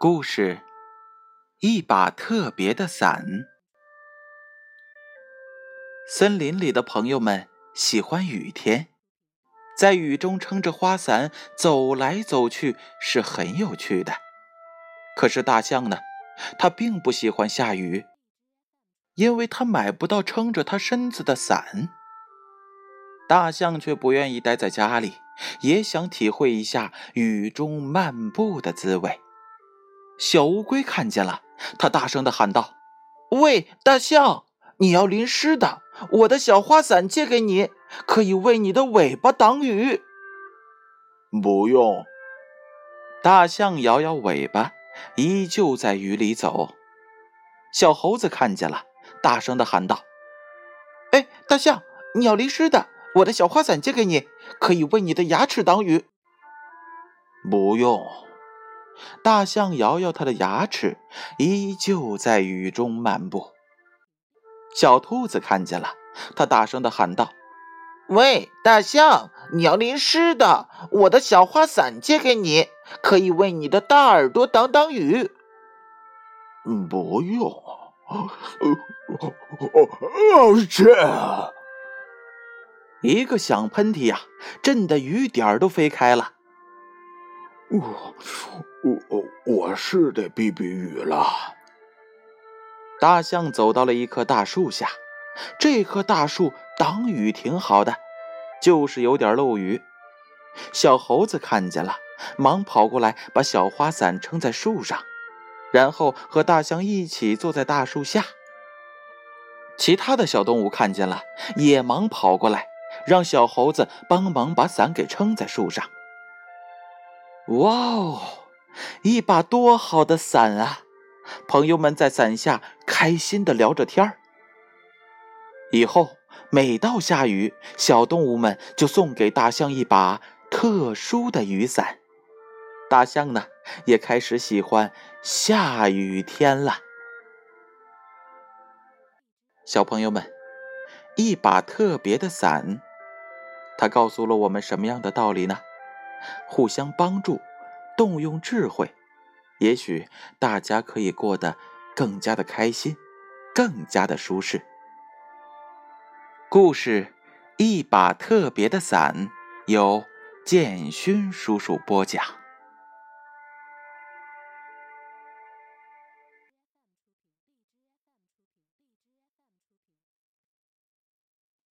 故事：一把特别的伞。森林里的朋友们喜欢雨天，在雨中撑着花伞走来走去是很有趣的。可是大象呢？它并不喜欢下雨，因为它买不到撑着它身子的伞。大象却不愿意待在家里，也想体会一下雨中漫步的滋味。小乌龟看见了，它大声的喊道：“喂，大象，你要淋湿的，我的小花伞借给你，可以为你的尾巴挡雨。”不用。大象摇摇尾巴，依旧在雨里走。小猴子看见了，大声的喊道：“哎，大象，你要淋湿的，我的小花伞借给你，可以为你的牙齿挡雨。”不用。大象摇摇它的牙齿，依旧在雨中漫步。小兔子看见了，它大声的喊道：“喂，大象，你要淋湿的，我的小花伞借给你，可以为你的大耳朵挡挡雨。”“不用。”“哦，这……”一个响喷嚏呀，震得雨点都飞开了。我我我是得避避雨了。大象走到了一棵大树下，这棵大树挡雨挺好的，就是有点漏雨。小猴子看见了，忙跑过来把小花伞撑在树上，然后和大象一起坐在大树下。其他的小动物看见了，也忙跑过来，让小猴子帮忙把伞给撑在树上。哇哦，一把多好的伞啊！朋友们在伞下开心的聊着天儿。以后每到下雨，小动物们就送给大象一把特殊的雨伞。大象呢，也开始喜欢下雨天了。小朋友们，一把特别的伞，它告诉了我们什么样的道理呢？互相帮助，动用智慧，也许大家可以过得更加的开心，更加的舒适。故事《一把特别的伞》由建勋叔叔播讲。